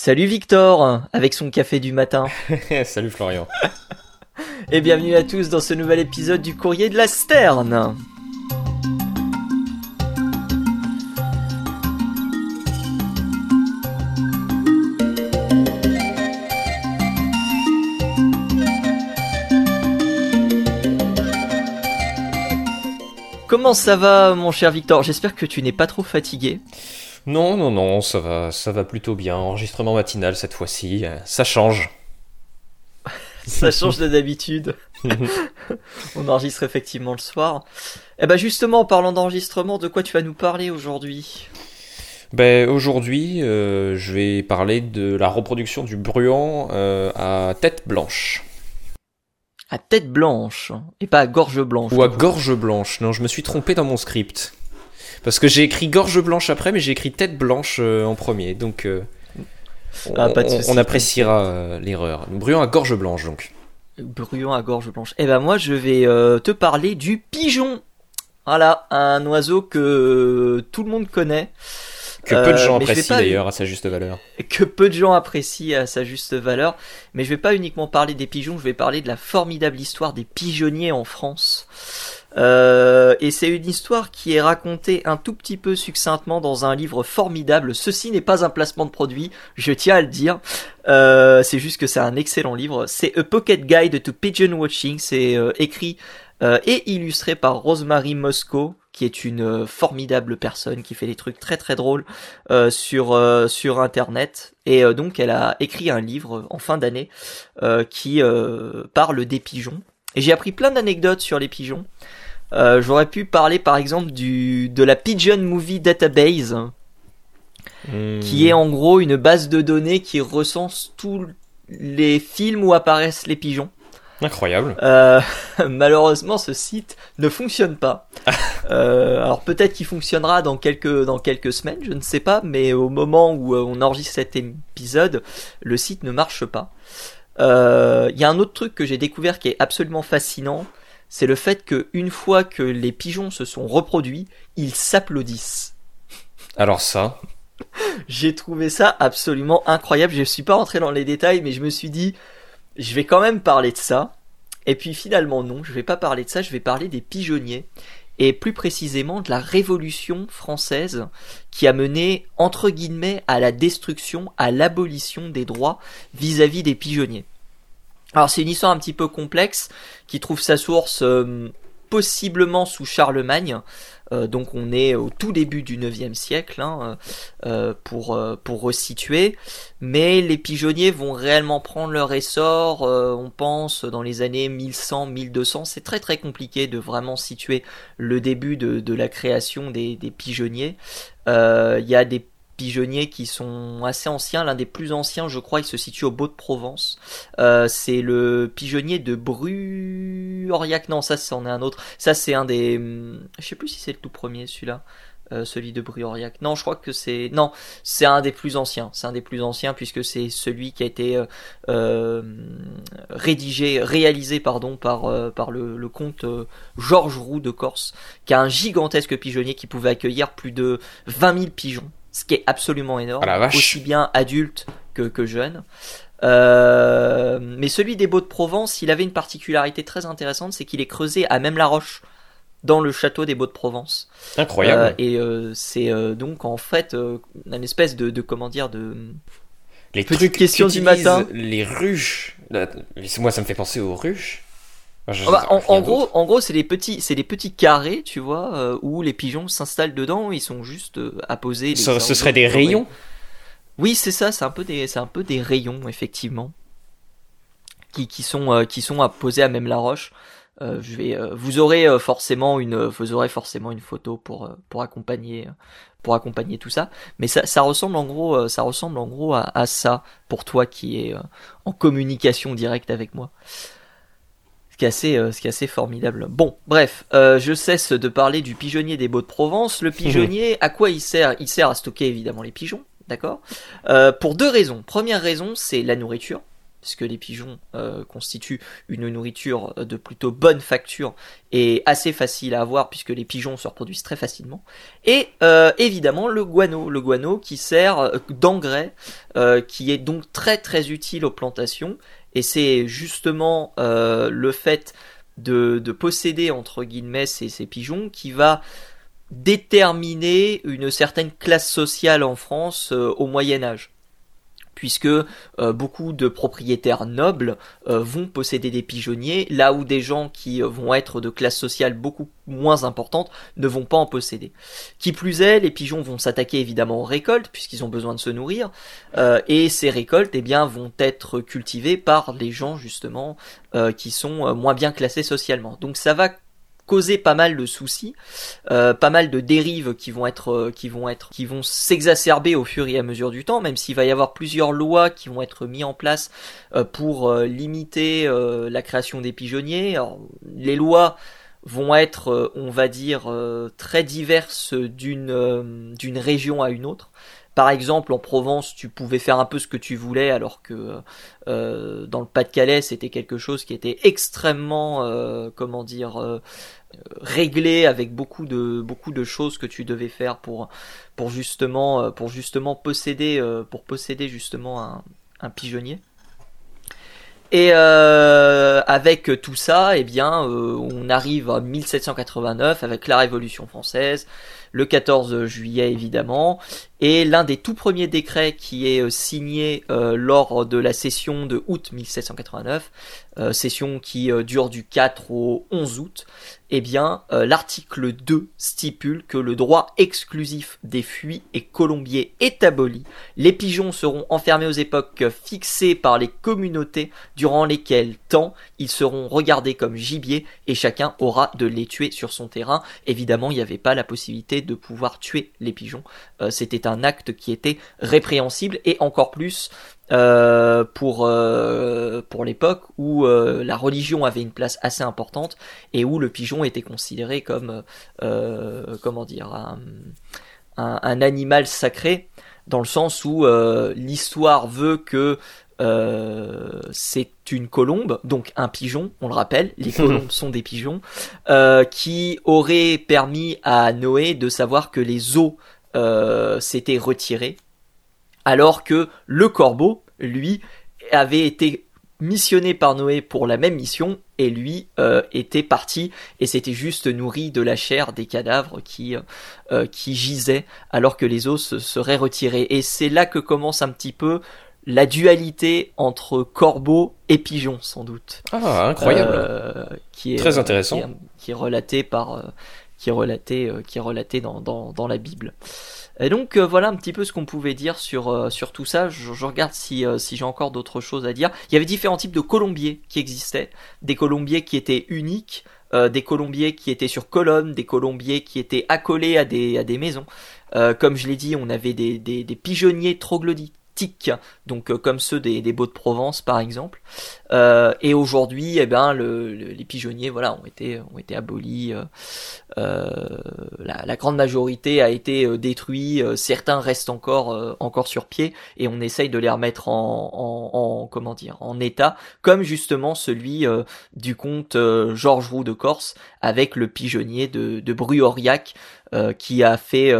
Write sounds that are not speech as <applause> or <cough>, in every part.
Salut Victor, avec son café du matin. <laughs> Salut Florian. <laughs> Et bienvenue à tous dans ce nouvel épisode du courrier de la Sterne. Comment ça va mon cher Victor? J'espère que tu n'es pas trop fatigué. Non, non, non, ça va, ça va plutôt bien. Enregistrement matinal cette fois-ci, euh, ça change. <laughs> ça change de d'habitude. <laughs> On enregistre effectivement le soir. Eh ben justement, en parlant d'enregistrement, de quoi tu vas nous parler aujourd'hui? Ben, aujourd'hui, euh, je vais parler de la reproduction du bruant euh, à tête blanche. À tête blanche et pas à gorge blanche. Ou à gorge blanche. Non, je me suis trompé dans mon script. Parce que j'ai écrit gorge blanche après, mais j'ai écrit tête blanche euh, en premier. Donc, ah, on, appréciera l'erreur. Bruant à gorge blanche, donc. Bruant à gorge blanche. Eh ben moi, je vais te parler du pigeon. Voilà, un oiseau que tout le monde connaît. Que peu de gens euh, apprécient d'ailleurs à sa juste valeur. Que peu de gens apprécient à sa juste valeur. Mais je vais pas uniquement parler des pigeons, je vais parler de la formidable histoire des pigeonniers en France. Euh, et c'est une histoire qui est racontée un tout petit peu succinctement dans un livre formidable. Ceci n'est pas un placement de produit, je tiens à le dire. Euh, c'est juste que c'est un excellent livre. C'est A Pocket Guide to Pigeon Watching. C'est euh, écrit euh, et illustré par Rosemary Moscow, qui est une euh, formidable personne qui fait des trucs très très drôles euh, sur sur internet et donc elle a écrit un livre en fin d'année qui parle des pigeons et j'ai appris plein d'anecdotes sur les pigeons. J'aurais pu parler par exemple du de la Pigeon Movie Database hmm. qui est en gros une base de données qui recense tous les films où apparaissent les pigeons. Incroyable. Euh, <laughs> malheureusement, ce site ne fonctionne pas. <laughs> euh, alors peut-être qu'il fonctionnera dans quelques dans quelques semaines, je ne sais pas, mais au moment où euh, on enregistre cet épisode, le site ne marche pas. Euh, il y a un autre truc que j'ai découvert qui est absolument fascinant, c'est le fait que une fois que les pigeons se sont reproduits, ils s'applaudissent. Alors ça. j'ai trouvé ça absolument incroyable. Je suis pas rentré dans les détails, mais je me suis dit je vais quand même parler de ça. Et puis finalement non, je vais pas parler de ça, je vais parler des pigeonniers et plus précisément de la révolution française qui a mené entre guillemets à la destruction, à l'abolition des droits vis-à-vis des pigeonniers. Alors c'est une histoire un petit peu complexe qui trouve sa source euh, possiblement sous Charlemagne, euh, donc on est au tout début du 9e siècle hein, euh, pour, pour resituer. Mais les pigeonniers vont réellement prendre leur essor, on pense, dans les années 1100-1200. C'est très très compliqué de vraiment situer le début de, de la création des, des pigeonniers. Il y a des pigeonniers qui sont assez anciens. L'un des plus anciens, je crois, il se situe au Beau de Provence. Euh, c'est le pigeonnier de Bru-Aurillac. Non, ça, c'en est un autre. Ça, c'est un des. Je sais plus si c'est le tout premier, celui-là. Euh, celui de Bru-Aurillac. Non, je crois que c'est. Non, c'est un des plus anciens. C'est un des plus anciens puisque c'est celui qui a été euh, rédigé, réalisé, pardon, par, par le, le comte Georges Roux de Corse, qui a un gigantesque pigeonnier qui pouvait accueillir plus de 20 000 pigeons ce qui est absolument énorme, ah aussi bien adulte que, que jeune. Euh, mais celui des Beaux de Provence, il avait une particularité très intéressante, c'est qu'il est creusé à même la roche dans le château des Beaux de Provence. Incroyable. Euh, et euh, c'est donc en fait une espèce de, de, comment dire de les trucs questions du matin. Les ruches. Moi, ça me fait penser aux ruches. Ah bah, en, gros, en gros, c'est des petits, c'est des petits carrés, tu vois, euh, où les pigeons s'installent dedans. Ils sont juste euh, apposés. Ce, ce serait des rayons? Oui, c'est ça. C'est un peu des, c'est un peu des rayons, effectivement, qui, qui sont, euh, qui sont apposés à même la roche. je vais, vous aurez forcément une, vous aurez forcément une photo pour, pour accompagner, pour accompagner tout ça. Mais ça, ça ressemble en gros, ça ressemble en gros à, à ça pour toi qui est en communication directe avec moi qui est assez, euh, ce qui est assez formidable. Bon, bref, euh, je cesse de parler du pigeonnier des Beaux de Provence. Le pigeonnier, à quoi il sert Il sert à stocker évidemment les pigeons, d'accord? Euh, Pour deux raisons. Première raison, c'est la nourriture. puisque les pigeons euh, constituent une nourriture de plutôt bonne facture et assez facile à avoir puisque les pigeons se reproduisent très facilement. Et euh, évidemment le guano, le guano qui sert euh, d'engrais, qui est donc très très utile aux plantations. Et c'est justement le fait de, posséder entre guillemets ces, ces pigeons qui va déterminer une certaine classe sociale en France au Moyen Âge puisque euh, beaucoup de propriétaires nobles euh, vont posséder des pigeonniers, là où des gens qui euh, vont être de classe sociale beaucoup moins importante ne vont pas en posséder. Qui plus est, les pigeons vont s'attaquer évidemment aux récoltes, puisqu'ils ont besoin de se nourrir, et ces récoltes eh bien, vont être cultivées par les gens justement qui sont moins bien classés socialement. Donc ça va causer pas mal de soucis, euh, pas mal de dérives qui vont être, euh, qui vont être, qui vont s'exacerber au fur et à mesure du temps, même s'il va y avoir plusieurs lois qui vont être mises en place euh, pour limiter la création des pigeonniers. les lois vont être, on va dire, très diverses d'une d'une région à une autre. Par exemple, en Provence, tu pouvais faire un peu ce que tu voulais, alors que euh, dans le Pas-de-Calais, c'était quelque chose qui était extrêmement, euh, comment dire, euh, réglé avec beaucoup de beaucoup de choses que tu devais faire pour pour justement pour justement posséder pour posséder justement un, un pigeonnier. Et avec tout ça, eh bien, on arrive à 1789 avec la Révolution française, le 14 juillet évidemment, et l'un des tout premiers décrets qui est euh, signé euh, lors de la session de août 1789, euh, session qui dure du 4 au 11 août, eh bien, l'article 2 stipule que le droit exclusif des fuies et colombiers est aboli. Les pigeons seront enfermés aux époques fixées par les communautés durant lesquelles temps ils seront regardés comme gibier et chacun aura de les tuer sur son terrain. Évidemment, il n'y avait pas la possibilité de pouvoir tuer les pigeons. C'était un acte qui était répréhensible et encore plus euh, pour euh, pour l'époque où euh, la religion avait une place assez importante et où le pigeon était considéré comme comment dire un, un, animal sacré dans le sens où l'histoire veut que c'est une colombe, donc un pigeon, on le rappelle, les <laughs> colombes sont des pigeons, qui aurait permis à Noé de savoir que les eaux euh, s'était retiré, alors que le corbeau, lui, avait été missionné par Noé pour la même mission et lui euh, était parti et s'était juste nourri de la chair des cadavres qui euh, qui gisaient alors que les os seraient retirés. Et c'est là que commence un petit peu la dualité entre corbeau et pigeon sans doute. Ah incroyable. Qui est très intéressant. qui est, relaté par qui est relaté, euh, qui dans, dans, la Bible. Et donc euh, voilà un petit peu ce qu'on pouvait dire sur, euh, tout ça. Je, regarde si, j'ai encore d'autres choses à dire. Il y avait différents types de colombiers qui existaient. Des colombiers qui étaient uniques, des colombiers qui étaient sur colonnes, des colombiers qui étaient accolés à des, maisons. comme je l'ai dit, on avait des, des, des pigeonniers troglodytes donc euh, comme ceux des, des Beaux de Provence par exemple. Euh, et aujourd'hui, eh ben, les pigeonniers, voilà, ont été, ont été abolis. Euh, la, grande majorité a été détruit. certains restent encore, encore sur pied, et on essaye de les remettre en, comment dire, en état, comme justement celui du comte Georges Roux de Corse avec le pigeonnier de, de Bruauriac qui a fait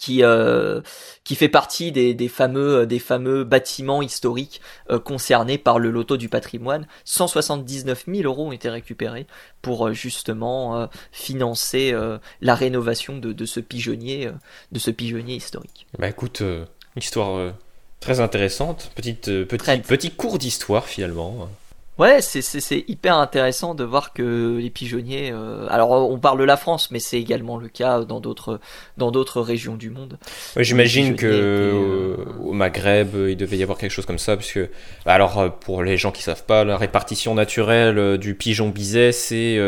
qui euh, qui fait partie des, des fameux des fameux bâtiments historiques euh, concernés par le loto du patrimoine. 179 000 euros ont été récupérés pour euh, justement financer la rénovation de, de ce pigeonnier de ce pigeonnier historique. Bah écoute, histoire très intéressante, petite petit, petit cours d'histoire finalement. Ouais, c'est hyper intéressant de voir que les pigeonniers. Euh, alors, on parle de la France, mais c'est également le cas dans d'autres dans d'autres régions du monde. Ouais, J'imagine que euh, au Maghreb, il devait y avoir quelque chose comme ça, puisque bah, alors euh, pour les gens qui savent pas, la répartition naturelle du pigeon biset, c'est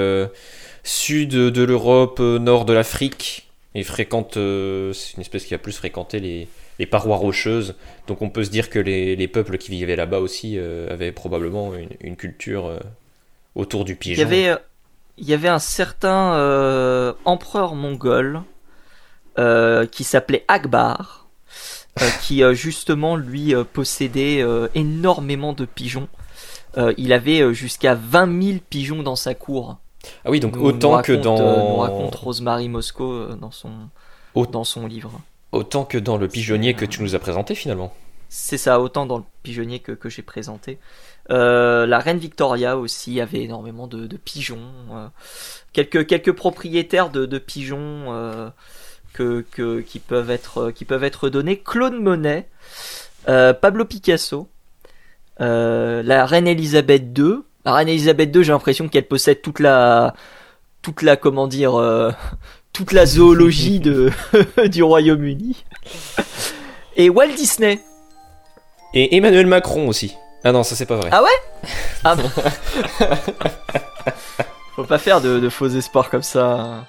sud de l'Europe, nord de l'Afrique, et fréquente. c'est une espèce qui a plus fréquenté les les parois rocheuses. Donc on peut se dire que les, peuples qui vivaient là-bas aussi euh, avaient probablement une, culture euh, autour du pigeon. Il y avait, euh, il y avait un certain empereur mongol qui s'appelait Akbar. qui justement lui possédait énormément de pigeons. il avait jusqu'à 20 000 pigeons dans sa cour. Ah oui, donc autant que dans. on raconte Rosemary Moscow dans, son, dans son livre. Autant que dans le pigeonnier que tu nous as présenté finalement. C'est ça, autant dans le pigeonnier que, que j'ai présenté. Euh, la reine Victoria aussi avait énormément de, pigeons. Euh, quelques, quelques propriétaires de, pigeons euh, que, que, qui, peuvent être, qui peuvent être donnés. Claude Monet, Pablo Picasso, la reine Elisabeth II. La reine Elisabeth II, j'ai l'impression qu'elle possède toute la, toute la, comment dire, toute la zoologie <laughs> de, <laughs> du Royaume-Uni. Et Walt Disney. Et Emmanuel Macron aussi. Ah non, ça c'est pas vrai. Ah ouais? <laughs> Ah bon. Faut pas faire de, de faux espoirs comme ça.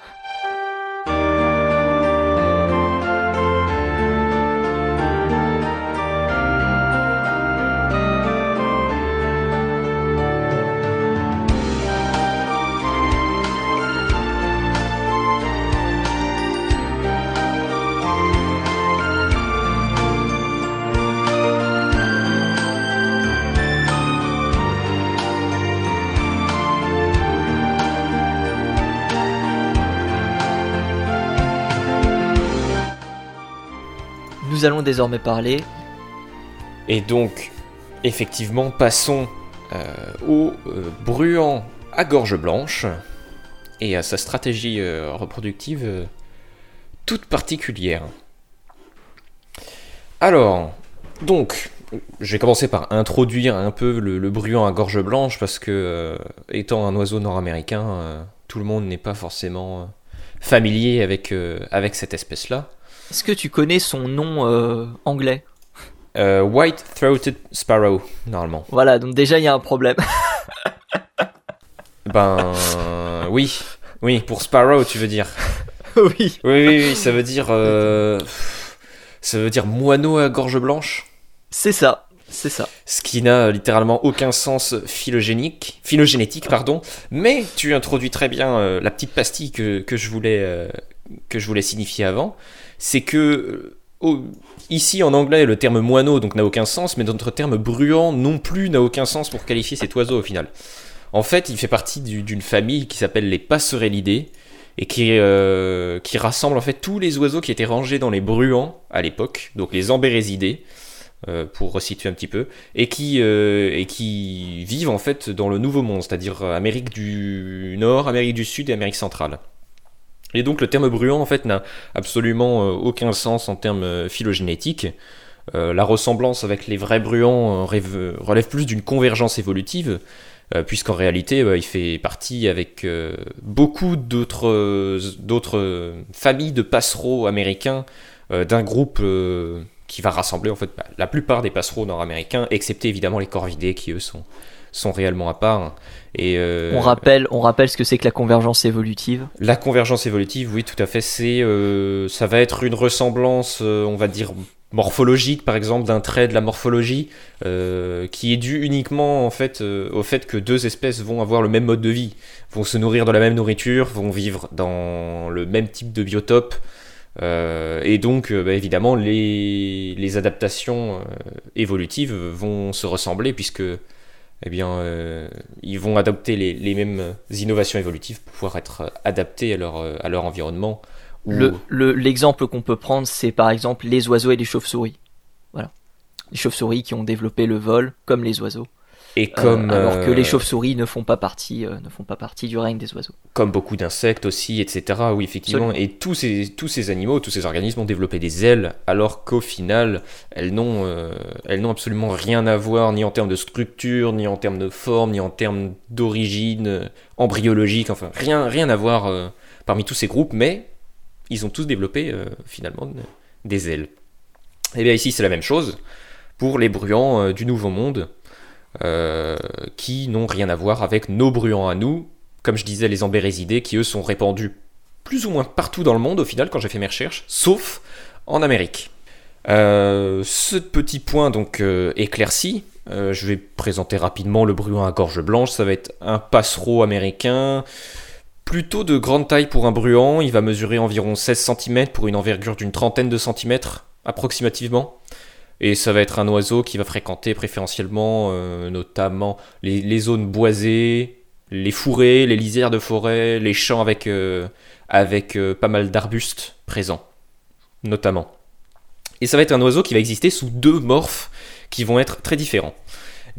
Allons désormais parler. Et donc, effectivement, passons euh, au euh, bruant à gorge blanche et à sa stratégie euh, reproductive toute particulière. Alors, donc, je vais commencer par introduire un peu le, le bruant à gorge blanche parce que, étant un oiseau nord-américain, tout le monde n'est pas forcément familier avec, avec cette espèce-là. Est-ce que tu connais son nom euh, anglais? Euh, White-throated sparrow, normalement. Voilà, donc déjà il y a un problème. <laughs> ben oui, oui, pour sparrow tu veux dire. oui. Oui, oui, oui, ça veut dire, euh, ça veut dire moineau à gorge blanche. C'est ça. C'est ça. Ce qui n'a littéralement aucun sens phylogénique, phylogénétique, pardon. Mais tu introduis très bien la petite pastille que, que je voulais, que je voulais signifier avant c'est que euh, ici en anglais le terme moineau donc n'a aucun sens, mais notre terme bruant non plus n'a aucun sens pour qualifier cet oiseau au final. En fait, il fait partie d'une famille qui s'appelle les passerellidés et qui, euh, qui rassemble en fait tous les oiseaux qui étaient rangés dans les bruants à l'époque, donc les ambérésidés. Euh, pour resituer un petit peu, et qui, et qui vivent en fait dans le Nouveau Monde, c'est-à-dire Amérique du Nord, Amérique du Sud et Amérique centrale. Et donc le terme bruant en fait n'a absolument euh, aucun sens en termes euh, phylogénétiques. Euh, la ressemblance avec les vrais bruants relève plus d'une convergence évolutive, puisqu'en réalité il fait partie avec beaucoup d'autres familles de passereaux américains d'un groupe qui va rassembler en fait bah, la plupart des passereaux nord-américains, excepté évidemment les corvidés qui eux sont, sont réellement à part. Et euh, on rappelle, on rappelle ce que c'est que la convergence évolutive. La convergence évolutive, oui, tout à fait. C'est, euh, ça va être une ressemblance, euh, on va dire morphologique, par exemple, d'un trait de la morphologie, qui est dû uniquement en fait au fait que deux espèces vont avoir le même mode de vie, vont se nourrir de la même nourriture, vont vivre dans le même type de biotope. Et donc, bah, évidemment, les, adaptations évolutives vont se ressembler puisque eh bien, euh, ils vont adopter les, mêmes innovations évolutives pour pouvoir être adaptés à leur, à leur environnement. L'exemple qu'on peut prendre, c'est par exemple les oiseaux et les chauves-souris. Voilà. Les chauves-souris qui ont développé le vol comme les oiseaux. Et euh, alors que les euh, chauves-souris ne font pas partie, euh, ne font pas partie du règne des oiseaux. Comme beaucoup d'insectes aussi, etc. Oui, effectivement. Et tous ces, tous ces animaux, tous ces organismes ont développé des ailes, alors qu'au final, elles n'ont, elles n'ont absolument rien à voir, ni en termes de structure, ni en termes de forme, ni en termes d'origine embryologique. Enfin, rien, rien à voir parmi tous ces groupes, mais ils ont tous développé finalement des ailes. Et eh bien ici, c'est la même chose pour les bruants du Nouveau Monde. Euh, qui n'ont rien à voir avec nos bruants à nous, comme je disais, les ambérésidés, qui eux sont répandus plus ou moins partout dans le monde au final quand j'ai fait mes recherches, sauf en Amérique. Euh, ce petit point donc euh, éclairci, je vais présenter rapidement le bruant à gorge blanche. Ça va être un passereau américain, plutôt de grande taille pour un bruant. Il va mesurer environ 16 cm pour une envergure d'une trentaine de centimètres. approximativement. Et ça va être un oiseau qui va fréquenter préférentiellement notamment les, zones boisées, les fourrés, les lisières de forêt, les champs avec, avec pas mal d'arbustes présents, notamment. Et ça va être un oiseau qui va exister sous deux morphes qui vont être très différents.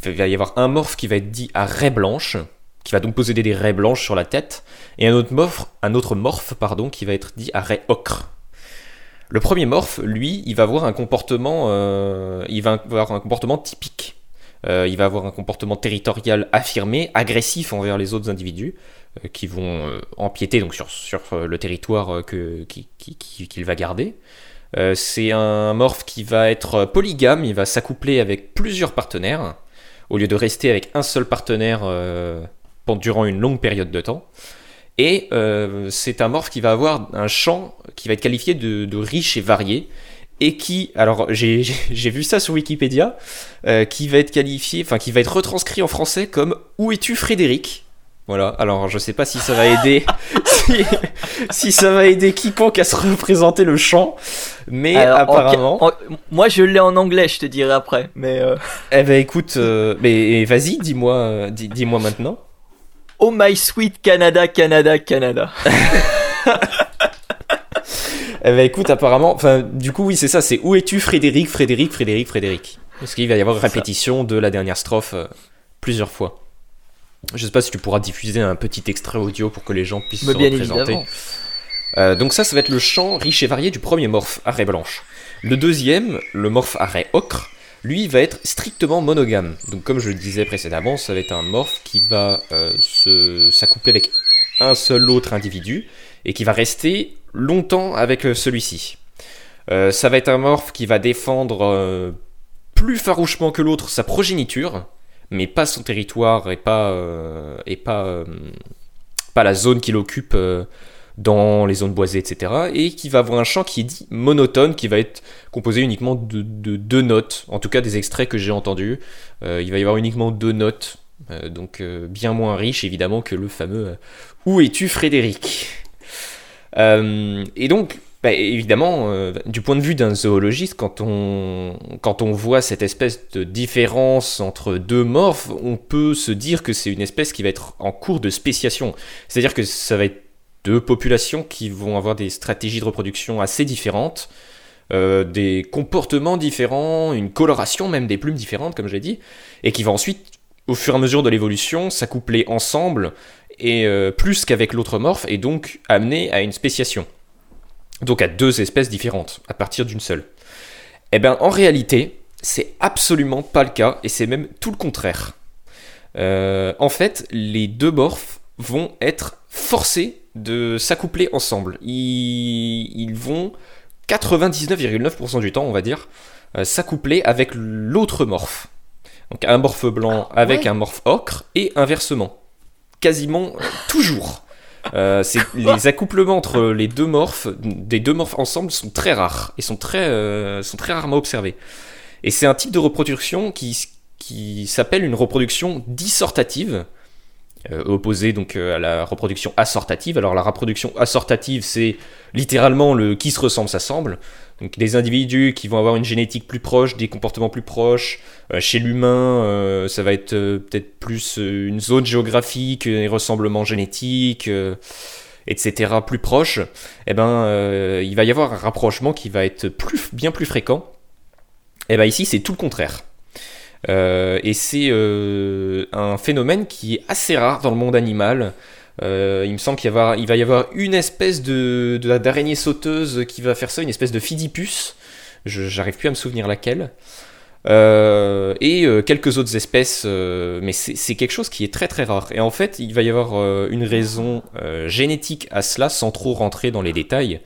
Il va y avoir un morphe qui va être dit à raie blanche, qui va donc posséder des raies blanches sur la tête, et un autre morphe, un autre morphe pardon, qui va être dit à raie ocre. Le premier morphe, lui, il va avoir un comportement, euh, typique. Euh, il va avoir un comportement territorial affirmé, agressif envers les autres individus, euh, qui vont empiéter donc sur, le territoire qu'il qui, va garder. C'est un morphe qui va être polygame, il va s'accoupler avec plusieurs partenaires, au lieu de rester avec un seul partenaire durant une longue période de temps. Et euh, c'est un morphe qui va avoir un champ qui va être qualifié de, riche et varié, et qui, alors j'ai vu ça sur Wikipédia, qui va être qualifié, enfin qui va être retranscrit en français comme Où es-tu Frédéric? Voilà, alors je sais pas si ça va aider <laughs> si, ça va aider quiconque à se représenter le chant, mais apparemment. moi je l'ai en anglais, je te dirai après, mais. Euh... Eh ben écoute, euh, mais vas-y, dis-moi, euh, dis-moi maintenant. Oh my sweet Canada, Canada, Canada. <laughs> eh ben écoute, apparemment, enfin du coup oui c'est ça, c'est où es-tu Frédéric, Frédéric, Frédéric, Frédéric? Parce qu'il va y avoir répétition de la dernière strophe euh, plusieurs fois. Je sais pas si tu pourras diffuser un petit extrait audio pour que les gens puissent se représenter. Euh, donc ça, ça va être le chant riche et varié du premier morphe, arrêt blanche. Le deuxième, le morphe arrêt ocre, lui va être strictement monogame. Donc comme je le disais précédemment, ça va être un morphe qui va euh, s'accoupler avec un seul autre individu et qui va rester longtemps avec euh, celui-ci. ça va être un morphe qui va défendre plus farouchement que l'autre sa progéniture, mais pas son territoire et pas, euh, et pas, euh, la zone qu'il occupe euh, dans les zones boisées, etc. Et qui va avoir un chant qui est dit monotone, qui va être composé uniquement de, deux notes, en tout cas des extraits que j'ai entendus. il va y avoir uniquement deux notes, donc bien moins riche évidemment que le fameux Où es-tu Frédéric? Et donc bah, évidemment, euh, du point de vue d'un zoologiste, quand on, quand on voit cette espèce de différence entre deux morphes, on peut se dire que c'est une espèce qui va être en cours de spéciation. C'est-à-dire que ça va être deux populations qui vont avoir des stratégies de reproduction assez différentes, euh, des comportements différents, une coloration même des plumes différentes, comme j'ai dit, et qui va ensuite, au fur et à mesure de l'évolution, s'accoupler ensemble, et euh, plus qu'avec l'autre morphe, et donc amener à une spéciation donc à deux espèces différentes, à partir d'une seule. Eh bien, en réalité, c'est absolument pas le cas, et c'est même tout le contraire. Euh, en fait, les deux morphes vont être forcés de s'accoupler ensemble. Ils, vont 99,9% du temps, on va dire, euh, s'accoupler avec l'autre morphe. Donc un morphe blanc ah, avec un morphe ocre, et inversement. Quasiment euh, toujours. Euh, <laughs> les accouplements entre les deux morphes, des deux morphes ensemble, sont très rares et sont très, sont très rarement observés. Et c'est un type de reproduction qui, qui s'appelle une reproduction dissortative, opposé donc à la reproduction assortative. Alors la reproduction assortative, c'est littéralement le qui se ressemble s'assemble. Donc des individus qui vont avoir une génétique plus proche, des comportements plus proches. Euh, chez l'humain, euh, ça va être euh, peut-être plus une zone géographique, des ressemblements génétiques, etc. plus proches. Eh ben, il va y avoir un rapprochement qui va être plus, bien plus fréquent. Eh ben ici, c'est tout le contraire. Et c'est un phénomène qui est assez rare dans le monde animal. Euh, il me semble qu'il va y avoir une espèce de d'araignée sauteuse qui va faire ça, une espèce de fidipus. J'arrive plus à me souvenir laquelle. Euh, et euh, quelques autres espèces, mais c'est quelque chose qui est très très rare. Et en fait, il va y avoir une raison génétique à cela, sans trop rentrer dans les détails.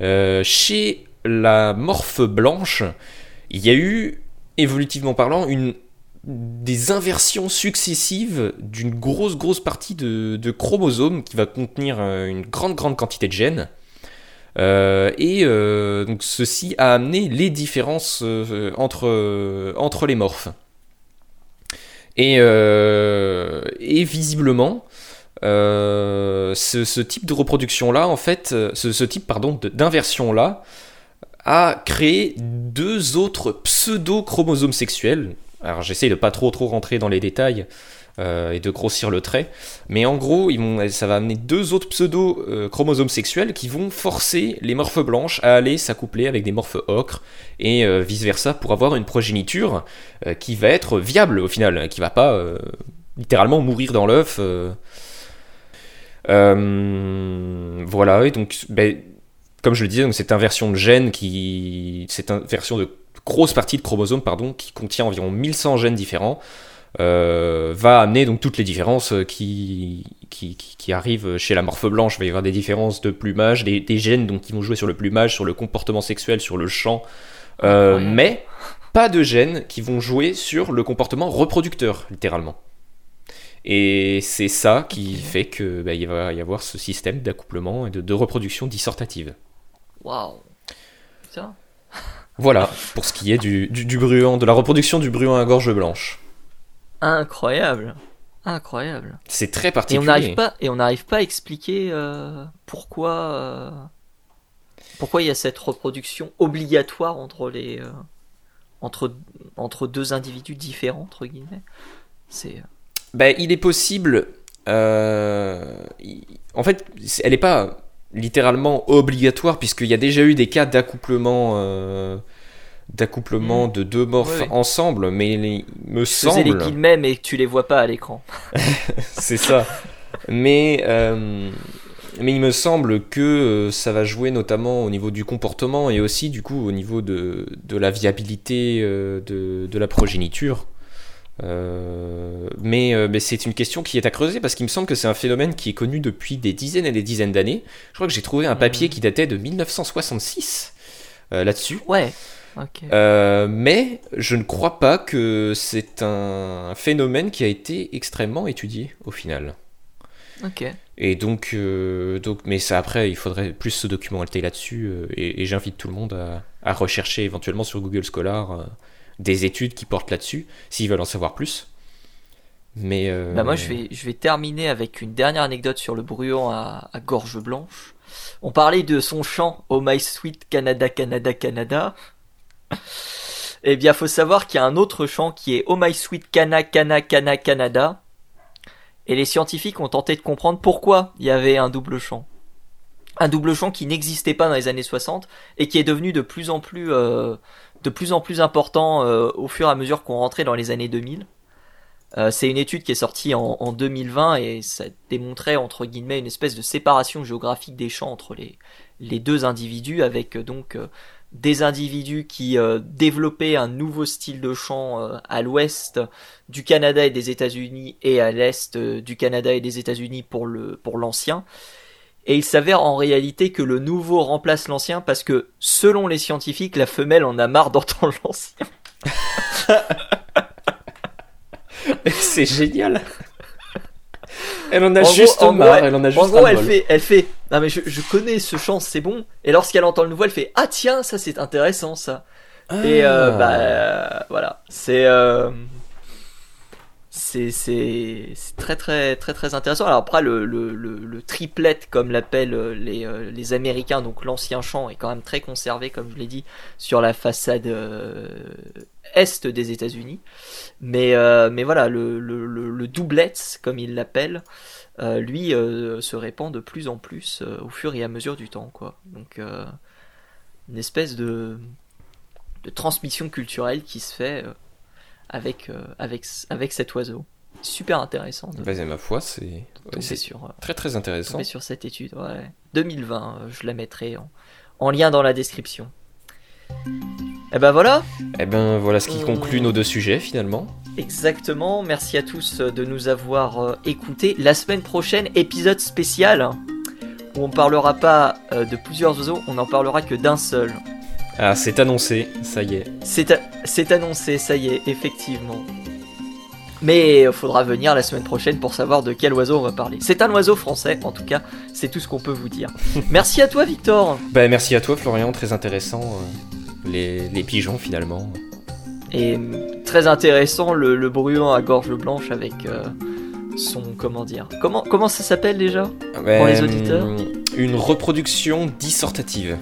chez la morphe blanche, il y a eu, évolutivement parlant, des inversions successives d'une grosse grosse partie de, chromosomes qui va contenir euh, une grande grande quantité de gènes. Euh, et euh, donc ceci a amené les différences entre, les morphes. Et, visiblement, ce, type de reproduction là, en fait, ce, type pardon d'inversion là, a créé deux autres pseudo-chromosomes sexuels. Alors j'essaye de pas trop trop rentrer dans les détails euh, et de grossir le trait, mais en gros ça va amener deux autres pseudo-chromosomes sexuels qui vont forcer les morphes blanches à aller s'accoupler avec des morphes ocre et euh, vice versa pour avoir une progéniture euh, qui va être viable au final, qui va pas littéralement mourir dans l'œuf. voilà, et donc ben, comme je le disais, c'est une version de gène qui. C'est une version de grosse partie de chromosome pardon, qui contient environ 1100 gènes différents. Euh, va amener donc toutes les différences qui, qui, qui, arrivent chez la morphe blanche. Il va y avoir des différences de plumage, des, gènes donc, qui vont jouer sur le plumage, sur le comportement sexuel, sur le chant, euh, mais pas de gènes qui vont jouer sur le comportement reproducteur, littéralement. Et c'est ça qui fait qu'il bah, va y avoir ce système d'accouplement et de, de reproduction dissortative. Waouh Voilà, pour ce qui est du, du, bruant, de la reproduction du bruant à gorge blanche. Incroyable. Incroyable. C'est très particulier. Et on n'arrive pas, et on n'arrive pas à expliquer euh, pourquoi, euh, pourquoi il y a cette reproduction obligatoire entre les, euh, entre, entre deux individus différents entre guillemets. C'est. Ben, il est possible. en fait, elle n'est pas littéralement obligatoire puisqu'il y a déjà eu des cas d'accouplement euh, d'accouplement mm. de deux morphes ensemble mais il me semble les guillemets mais tu les vois pas à l'écran. <laughs> <laughs> C'est ça. Mais euh, mais il me semble que euh, ça va jouer notamment au niveau du comportement et aussi du coup au niveau de, de la viabilité de, de la progéniture euh, mais, euh, mais c'est une question qui est à creuser parce qu'il me semble que c'est un phénomène qui est connu depuis des dizaines et des dizaines d'années. Je crois que j'ai trouvé un papier hmm. qui datait de 1966 euh, là-dessus. Ouais. mais je ne crois pas que c'est un phénomène qui a été extrêmement étudié au final. Ok. Et donc, donc, mais ça après, il faudrait plus se documenter là-dessus. et, j'invite tout le monde à, à, rechercher éventuellement sur Google Scholar des études qui portent là-dessus, s'ils veulent en savoir plus. Mais euh, bah moi je vais, je vais terminer avec une dernière anecdote sur le bruant à, gorge blanche. On parlait de son chant Oh My Sweet Canada Canada Canada. eh bien faut savoir qu'il y a un autre chant qui est Oh My Sweet Cana Cana Cana Canada. Et les scientifiques ont tenté de comprendre pourquoi il y avait un double chant. Un double chant qui n'existait pas dans les années 60 et qui est devenu de plus en plus euh, de plus en plus important euh, au fur et à mesure qu'on rentrait dans les années 2000. Euh, c'est une étude qui est sortie en, 2020 et ça démontrait entre guillemets une espèce de séparation géographique des champs entre les, deux individus avec euh, donc des individus qui développaient un nouveau style de chant à l'ouest du Canada et des États-Unis et à l'est du Canada et des États-Unis pour l'ancien et il s'avère en réalité que le nouveau remplace l'ancien parce que, selon les scientifiques, la femelle en a marre d'entendre <laughs> l'ancien. <laughs> c'est génial. Elle en a juste marre, elle en a juste En gros, elle fait, elle fait, non mais je, connais ce chant, c'est bon. Et lorsqu'elle entend le nouveau, elle fait, ah tiens, ça c'est intéressant ça. Et euh, ah. bah voilà, c'est euh, c'est très très très intéressant. Alors après le, le, le, triplet comme l'appellent euh, les, euh, les Américains, donc l'ancien champ est quand même très conservé comme je l'ai dit sur la façade euh, est des États-Unis. Mais mais voilà le, le, le doublet comme ils l'appellent, lui se répand de plus en plus au fur et à mesure du temps quoi. Donc une espèce de de transmission culturelle qui se fait avec, euh, avec, avec cet oiseau. Super intéressant. Bah, ma foi, c'est sur, euh, très très intéressant. sur cette étude, ouais. 2020, euh, je la mettrai en, en lien dans la description. Et eh ben voilà. Et eh ben voilà ce qui conclut nos deux sujets finalement. Exactement. Merci à tous de nous avoir écoutés. La semaine prochaine, épisode spécial où on parlera pas de plusieurs oiseaux, on n'en parlera que d'un seul. Ah, c'est annoncé, ça y est. C'est, annoncé, ça y est, effectivement. Mais il faudra venir la semaine prochaine pour savoir de quel oiseau on va parler. C'est un oiseau français, en tout cas, c'est tout ce qu'on peut vous dire. <laughs> merci à toi, Victor. Bah, merci à toi, Florian, très intéressant. Euh, les, pigeons, finalement. Et très intéressant, le, le bruant à gorge blanche avec euh, son. Comment dire comment, comment ça s'appelle déjà Pour les auditeurs? Une reproduction dissortative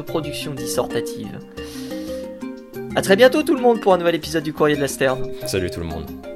production dissertative. A très bientôt tout le monde pour un nouvel épisode du Courrier de la Sterne. Salut tout le monde.